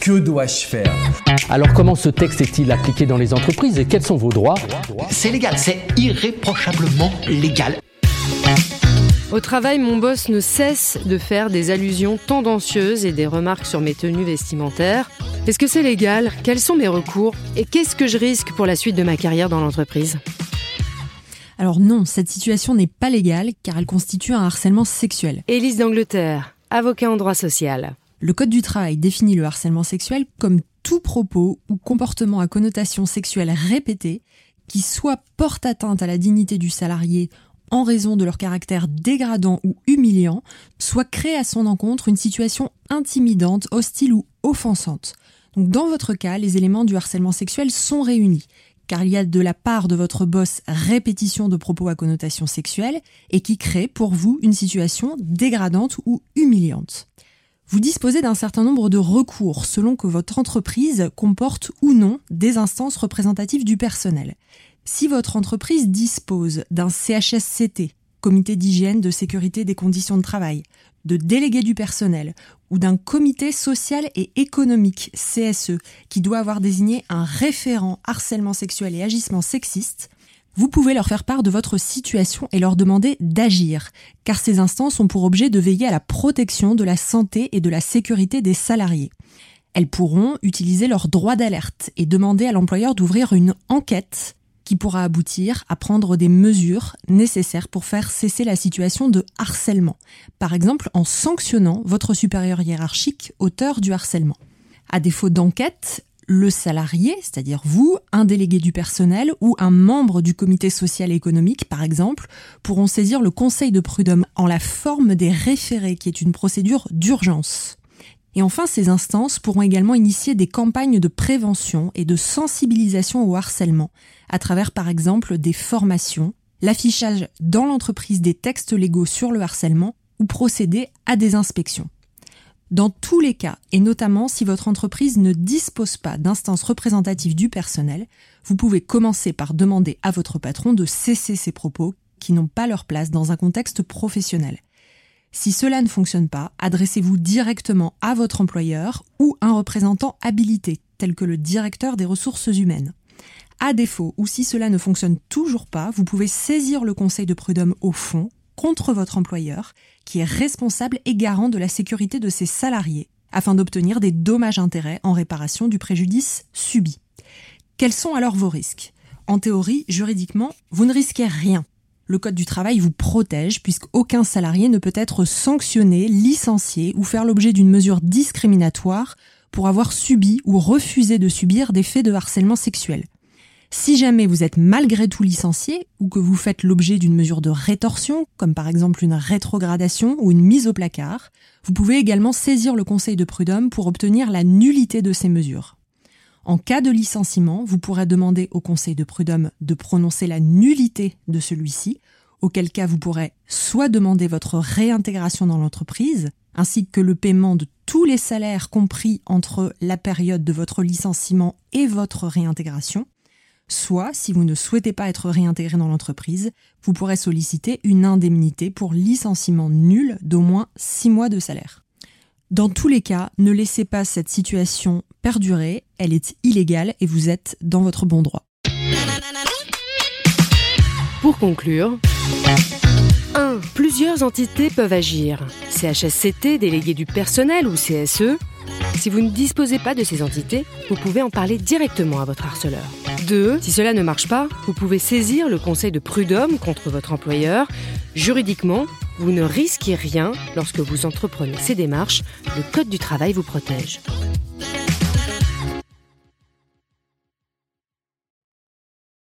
Que dois-je faire Alors comment ce texte est-il appliqué dans les entreprises et quels sont vos droits C'est légal, c'est irréprochablement légal. Au travail, mon boss ne cesse de faire des allusions tendancieuses et des remarques sur mes tenues vestimentaires. Est-ce que c'est légal? Quels sont mes recours? Et qu'est-ce que je risque pour la suite de ma carrière dans l'entreprise? Alors non, cette situation n'est pas légale car elle constitue un harcèlement sexuel. Élise d'Angleterre, avocat en droit social. Le Code du travail définit le harcèlement sexuel comme tout propos ou comportement à connotation sexuelle répétée qui soit porte atteinte à la dignité du salarié en raison de leur caractère dégradant ou humiliant, soit crée à son encontre une situation intimidante, hostile ou offensante. Donc dans votre cas, les éléments du harcèlement sexuel sont réunis, car il y a de la part de votre boss répétition de propos à connotation sexuelle et qui crée pour vous une situation dégradante ou humiliante. Vous disposez d'un certain nombre de recours selon que votre entreprise comporte ou non des instances représentatives du personnel. Si votre entreprise dispose d'un CHSCT, comité d'hygiène, de sécurité des conditions de travail, de délégué du personnel ou d'un comité social et économique CSE qui doit avoir désigné un référent harcèlement sexuel et agissement sexiste, vous pouvez leur faire part de votre situation et leur demander d'agir, car ces instances ont pour objet de veiller à la protection de la santé et de la sécurité des salariés. Elles pourront utiliser leur droit d'alerte et demander à l'employeur d'ouvrir une enquête qui pourra aboutir à prendre des mesures nécessaires pour faire cesser la situation de harcèlement, par exemple en sanctionnant votre supérieur hiérarchique auteur du harcèlement. À défaut d'enquête, le salarié, c'est-à-dire vous, un délégué du personnel ou un membre du comité social et économique, par exemple, pourront saisir le conseil de prud'homme en la forme des référés, qui est une procédure d'urgence. Et enfin, ces instances pourront également initier des campagnes de prévention et de sensibilisation au harcèlement, à travers par exemple des formations, l'affichage dans l'entreprise des textes légaux sur le harcèlement ou procéder à des inspections. Dans tous les cas, et notamment si votre entreprise ne dispose pas d'instances représentatives du personnel, vous pouvez commencer par demander à votre patron de cesser ces propos qui n'ont pas leur place dans un contexte professionnel. Si cela ne fonctionne pas, adressez-vous directement à votre employeur ou un représentant habilité, tel que le directeur des ressources humaines. À défaut, ou si cela ne fonctionne toujours pas, vous pouvez saisir le conseil de prud'homme au fond contre votre employeur, qui est responsable et garant de la sécurité de ses salariés, afin d'obtenir des dommages-intérêts en réparation du préjudice subi. Quels sont alors vos risques? En théorie, juridiquement, vous ne risquez rien le Code du travail vous protège puisqu'aucun salarié ne peut être sanctionné, licencié ou faire l'objet d'une mesure discriminatoire pour avoir subi ou refusé de subir des faits de harcèlement sexuel. Si jamais vous êtes malgré tout licencié ou que vous faites l'objet d'une mesure de rétorsion, comme par exemple une rétrogradation ou une mise au placard, vous pouvez également saisir le Conseil de prud'homme pour obtenir la nullité de ces mesures. En cas de licenciement, vous pourrez demander au Conseil de prud'homme de prononcer la nullité de celui-ci, auquel cas vous pourrez soit demander votre réintégration dans l'entreprise, ainsi que le paiement de tous les salaires compris entre la période de votre licenciement et votre réintégration, soit, si vous ne souhaitez pas être réintégré dans l'entreprise, vous pourrez solliciter une indemnité pour licenciement nul d'au moins 6 mois de salaire. Dans tous les cas, ne laissez pas cette situation perdurer, elle est illégale et vous êtes dans votre bon droit. Pour conclure, 1. Plusieurs entités peuvent agir. CHSCT, délégué du personnel ou CSE. Si vous ne disposez pas de ces entités, vous pouvez en parler directement à votre harceleur. 2. Si cela ne marche pas, vous pouvez saisir le conseil de prud'homme contre votre employeur. Juridiquement, vous ne risquez rien lorsque vous entreprenez ces démarches. Le Code du travail vous protège.